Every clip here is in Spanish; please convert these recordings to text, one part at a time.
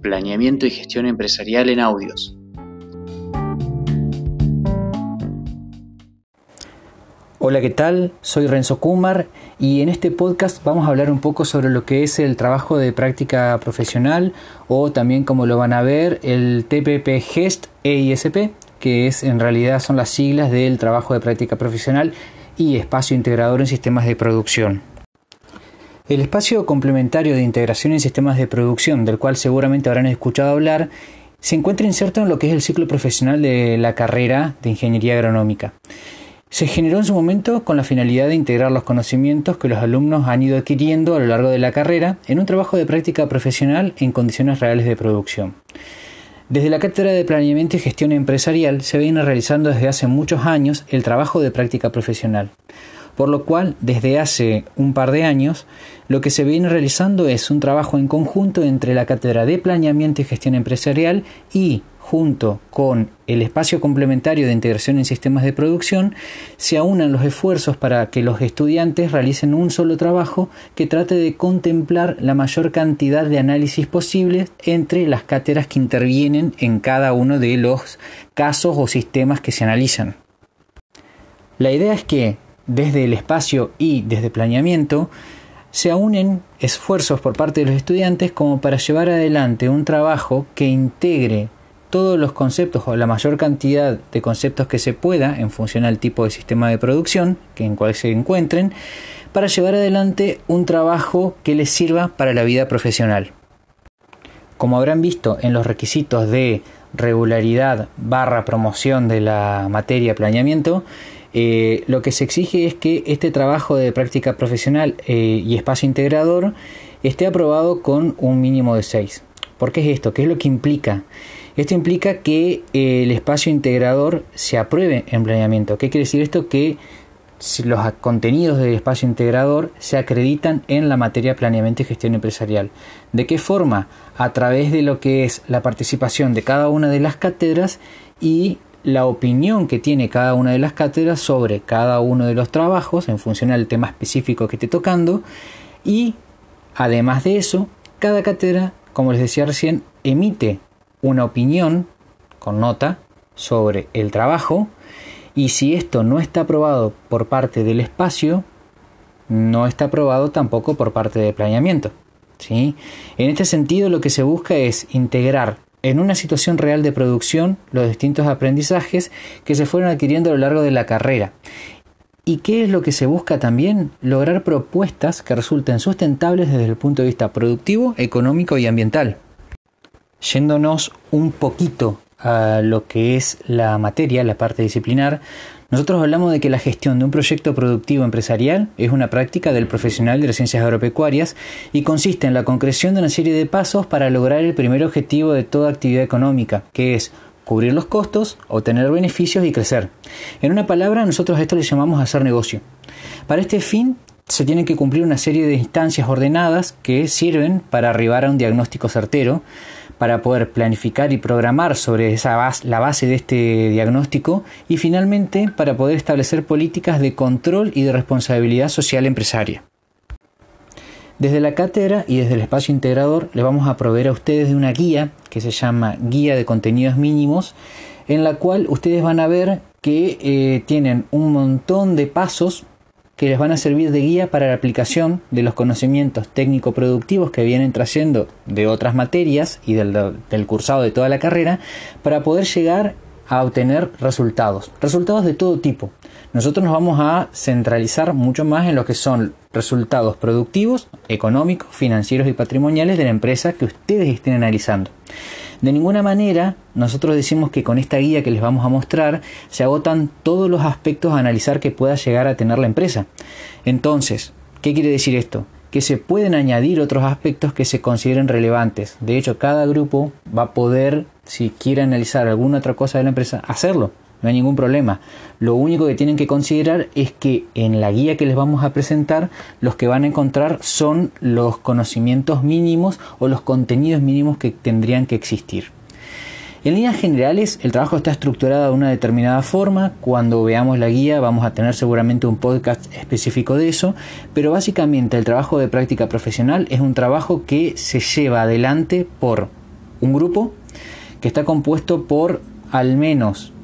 Planeamiento y Gestión Empresarial en Audios. Hola, ¿qué tal? Soy Renzo Kumar y en este podcast vamos a hablar un poco sobre lo que es el trabajo de práctica profesional o también como lo van a ver el TPP GEST EISP, que es en realidad son las siglas del trabajo de práctica profesional y espacio integrador en sistemas de producción. El espacio complementario de integración en sistemas de producción, del cual seguramente habrán escuchado hablar, se encuentra inserto en lo que es el ciclo profesional de la carrera de ingeniería agronómica. Se generó en su momento con la finalidad de integrar los conocimientos que los alumnos han ido adquiriendo a lo largo de la carrera en un trabajo de práctica profesional en condiciones reales de producción. Desde la Cátedra de Planeamiento y Gestión Empresarial se viene realizando desde hace muchos años el trabajo de práctica profesional por lo cual desde hace un par de años lo que se viene realizando es un trabajo en conjunto entre la Cátedra de Planeamiento y Gestión Empresarial y junto con el espacio complementario de integración en sistemas de producción, se aunan los esfuerzos para que los estudiantes realicen un solo trabajo que trate de contemplar la mayor cantidad de análisis posibles entre las cátedras que intervienen en cada uno de los casos o sistemas que se analizan. La idea es que desde el espacio y desde planeamiento, se unen esfuerzos por parte de los estudiantes como para llevar adelante un trabajo que integre todos los conceptos o la mayor cantidad de conceptos que se pueda en función al tipo de sistema de producción que en cual se encuentren para llevar adelante un trabajo que les sirva para la vida profesional. Como habrán visto en los requisitos de regularidad barra promoción de la materia planeamiento, eh, lo que se exige es que este trabajo de práctica profesional eh, y espacio integrador esté aprobado con un mínimo de 6. ¿Por qué es esto? ¿Qué es lo que implica? Esto implica que eh, el espacio integrador se apruebe en planeamiento. ¿Qué quiere decir esto? Que los contenidos del espacio integrador se acreditan en la materia planeamiento y gestión empresarial. ¿De qué forma? A través de lo que es la participación de cada una de las cátedras y la opinión que tiene cada una de las cátedras sobre cada uno de los trabajos en función del tema específico que esté tocando y además de eso, cada cátedra, como les decía recién, emite una opinión con nota sobre el trabajo y si esto no está aprobado por parte del espacio, no está aprobado tampoco por parte de planeamiento. ¿sí? En este sentido, lo que se busca es integrar en una situación real de producción los distintos aprendizajes que se fueron adquiriendo a lo largo de la carrera. ¿Y qué es lo que se busca también? Lograr propuestas que resulten sustentables desde el punto de vista productivo, económico y ambiental. Yéndonos un poquito a lo que es la materia, la parte disciplinar, nosotros hablamos de que la gestión de un proyecto productivo empresarial es una práctica del profesional de las ciencias agropecuarias y consiste en la concreción de una serie de pasos para lograr el primer objetivo de toda actividad económica, que es cubrir los costos, obtener beneficios y crecer. En una palabra, nosotros a esto le llamamos hacer negocio. Para este fin, se tienen que cumplir una serie de instancias ordenadas que sirven para arribar a un diagnóstico certero, para poder planificar y programar sobre esa base, la base de este diagnóstico y finalmente para poder establecer políticas de control y de responsabilidad social empresaria. Desde la cátedra y desde el espacio integrador le vamos a proveer a ustedes de una guía que se llama Guía de Contenidos Mínimos, en la cual ustedes van a ver que eh, tienen un montón de pasos que les van a servir de guía para la aplicación de los conocimientos técnico-productivos que vienen trayendo de otras materias y del, cursado de toda la carrera para poder llegar a obtener resultados, resultados de todo tipo. Nosotros nos vamos a centralizar mucho más en lo que son resultados productivos, económicos, financieros y patrimoniales de la empresa que ustedes estén analizando. De ninguna manera nosotros decimos que con esta guía que les vamos a mostrar se agotan todos los aspectos a analizar que pueda llegar a tener la empresa. Entonces, ¿qué quiere decir esto? Que se pueden añadir otros aspectos que se consideren relevantes. De hecho, cada grupo va a poder, si quiere analizar alguna otra cosa de la empresa, hacerlo no hay ningún problema. Lo único que tienen que considerar es que en la guía que les vamos a presentar, los que van a encontrar son los conocimientos mínimos o los contenidos mínimos que tendrían que existir. En líneas generales, el trabajo está estructurado de una determinada forma. Cuando veamos la guía vamos a tener seguramente un podcast específico de eso, pero básicamente el trabajo de práctica profesional es un trabajo que se lleva adelante por un grupo que está compuesto por al menos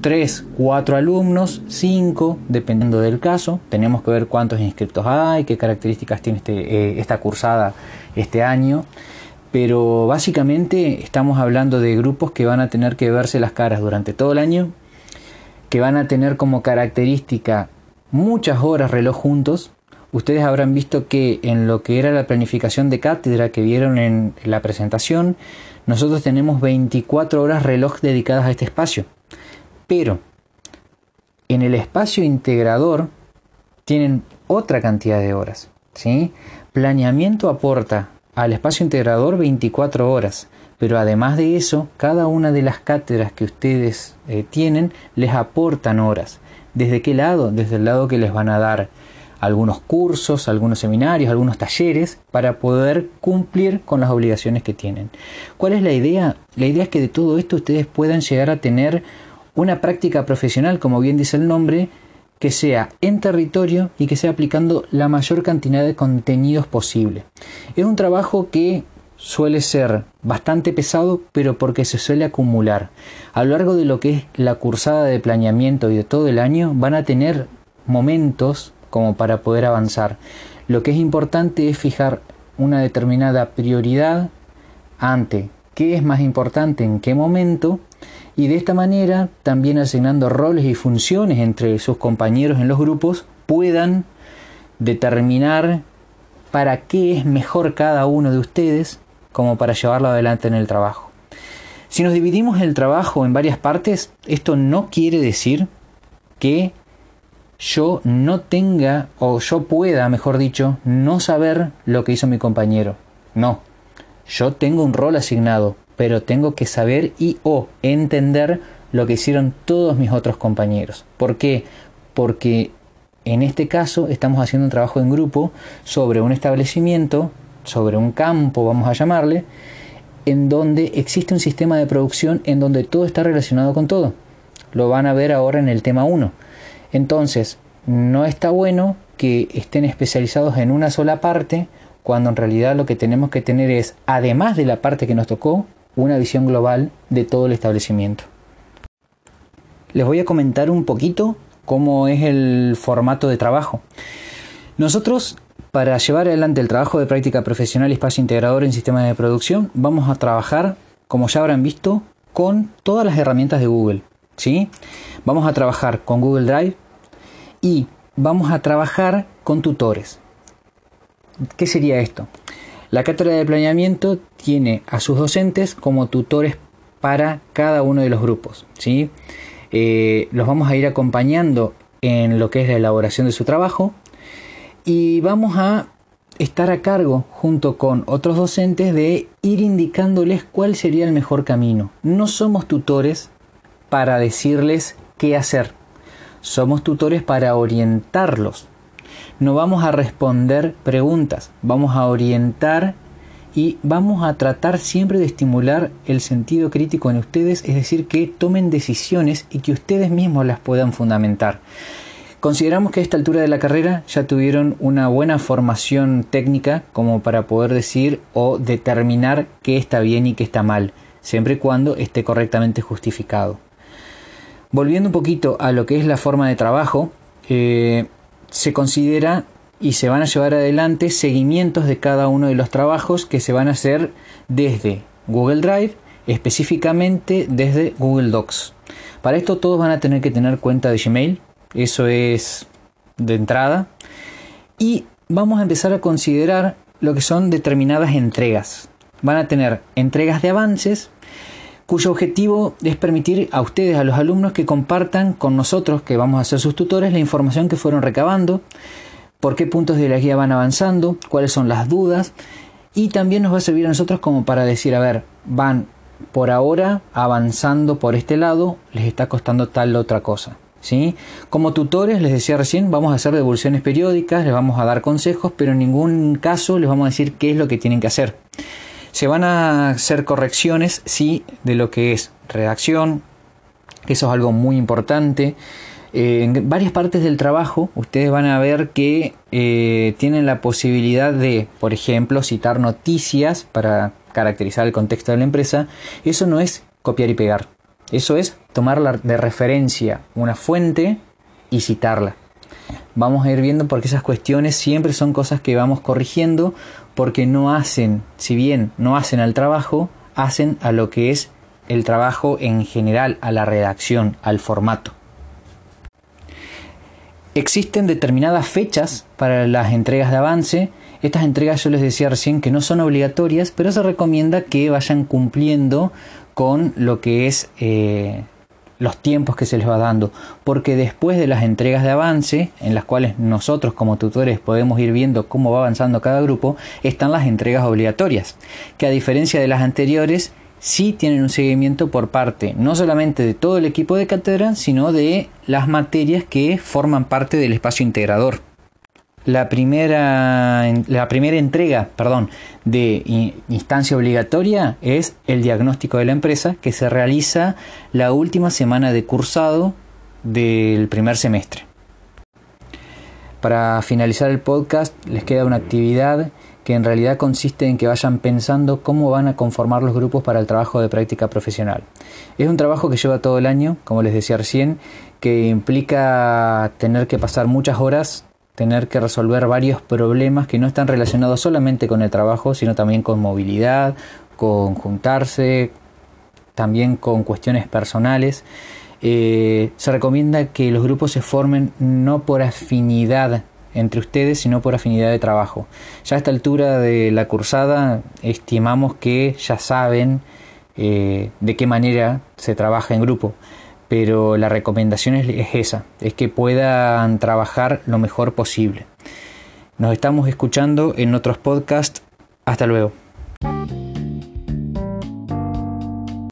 3, 4 alumnos, 5, dependiendo del caso. Tenemos que ver cuántos inscriptos hay, qué características tiene este, eh, esta cursada este año. Pero básicamente estamos hablando de grupos que van a tener que verse las caras durante todo el año, que van a tener como característica muchas horas reloj juntos. Ustedes habrán visto que en lo que era la planificación de cátedra que vieron en la presentación, nosotros tenemos 24 horas reloj dedicadas a este espacio. Pero en el espacio integrador tienen otra cantidad de horas. ¿sí? Planeamiento aporta al espacio integrador 24 horas, pero además de eso, cada una de las cátedras que ustedes eh, tienen les aportan horas. ¿Desde qué lado? Desde el lado que les van a dar algunos cursos, algunos seminarios, algunos talleres para poder cumplir con las obligaciones que tienen. ¿Cuál es la idea? La idea es que de todo esto ustedes puedan llegar a tener una práctica profesional, como bien dice el nombre, que sea en territorio y que sea aplicando la mayor cantidad de contenidos posible. Es un trabajo que suele ser bastante pesado, pero porque se suele acumular. A lo largo de lo que es la cursada de planeamiento y de todo el año, van a tener momentos como para poder avanzar. Lo que es importante es fijar una determinada prioridad ante qué es más importante en qué momento y de esta manera también asignando roles y funciones entre sus compañeros en los grupos puedan determinar para qué es mejor cada uno de ustedes como para llevarlo adelante en el trabajo. Si nos dividimos el trabajo en varias partes, esto no quiere decir que yo no tenga o yo pueda, mejor dicho, no saber lo que hizo mi compañero. No, yo tengo un rol asignado, pero tengo que saber y o entender lo que hicieron todos mis otros compañeros. ¿Por qué? Porque en este caso estamos haciendo un trabajo en grupo sobre un establecimiento, sobre un campo, vamos a llamarle, en donde existe un sistema de producción en donde todo está relacionado con todo. Lo van a ver ahora en el tema 1. Entonces, no está bueno que estén especializados en una sola parte cuando en realidad lo que tenemos que tener es, además de la parte que nos tocó, una visión global de todo el establecimiento. Les voy a comentar un poquito cómo es el formato de trabajo. Nosotros, para llevar adelante el trabajo de práctica profesional y espacio integrador en sistemas de producción, vamos a trabajar, como ya habrán visto, con todas las herramientas de Google. ¿sí? Vamos a trabajar con Google Drive, y vamos a trabajar con tutores. ¿Qué sería esto? La cátedra de planeamiento tiene a sus docentes como tutores para cada uno de los grupos. ¿sí? Eh, los vamos a ir acompañando en lo que es la elaboración de su trabajo y vamos a estar a cargo junto con otros docentes de ir indicándoles cuál sería el mejor camino. No somos tutores para decirles qué hacer. Somos tutores para orientarlos. No vamos a responder preguntas, vamos a orientar y vamos a tratar siempre de estimular el sentido crítico en ustedes, es decir, que tomen decisiones y que ustedes mismos las puedan fundamentar. Consideramos que a esta altura de la carrera ya tuvieron una buena formación técnica como para poder decir o determinar qué está bien y qué está mal, siempre y cuando esté correctamente justificado. Volviendo un poquito a lo que es la forma de trabajo, eh, se considera y se van a llevar adelante seguimientos de cada uno de los trabajos que se van a hacer desde Google Drive, específicamente desde Google Docs. Para esto todos van a tener que tener cuenta de Gmail, eso es de entrada. Y vamos a empezar a considerar lo que son determinadas entregas. Van a tener entregas de avances cuyo objetivo es permitir a ustedes, a los alumnos, que compartan con nosotros, que vamos a ser sus tutores, la información que fueron recabando, por qué puntos de la guía van avanzando, cuáles son las dudas, y también nos va a servir a nosotros como para decir, a ver, van por ahora avanzando por este lado, les está costando tal otra cosa. ¿Sí? Como tutores, les decía recién, vamos a hacer devoluciones periódicas, les vamos a dar consejos, pero en ningún caso les vamos a decir qué es lo que tienen que hacer. Se van a hacer correcciones, sí, de lo que es redacción, eso es algo muy importante. Eh, en varias partes del trabajo ustedes van a ver que eh, tienen la posibilidad de, por ejemplo, citar noticias para caracterizar el contexto de la empresa. Eso no es copiar y pegar. Eso es tomar de referencia una fuente y citarla. Vamos a ir viendo porque esas cuestiones siempre son cosas que vamos corrigiendo porque no hacen, si bien no hacen al trabajo, hacen a lo que es el trabajo en general, a la redacción, al formato. Existen determinadas fechas para las entregas de avance. Estas entregas yo les decía recién que no son obligatorias, pero se recomienda que vayan cumpliendo con lo que es eh, los tiempos que se les va dando, porque después de las entregas de avance, en las cuales nosotros como tutores podemos ir viendo cómo va avanzando cada grupo, están las entregas obligatorias, que a diferencia de las anteriores, sí tienen un seguimiento por parte no solamente de todo el equipo de cátedra, sino de las materias que forman parte del espacio integrador. La primera, la primera entrega perdón, de instancia obligatoria es el diagnóstico de la empresa que se realiza la última semana de cursado del primer semestre. Para finalizar el podcast les queda una actividad que en realidad consiste en que vayan pensando cómo van a conformar los grupos para el trabajo de práctica profesional. Es un trabajo que lleva todo el año, como les decía recién, que implica tener que pasar muchas horas, tener que resolver varios problemas que no están relacionados solamente con el trabajo, sino también con movilidad, con juntarse, también con cuestiones personales. Eh, se recomienda que los grupos se formen no por afinidad entre ustedes, sino por afinidad de trabajo. Ya a esta altura de la cursada estimamos que ya saben eh, de qué manera se trabaja en grupo, pero la recomendación es, es esa, es que puedan trabajar lo mejor posible. Nos estamos escuchando en otros podcasts. Hasta luego.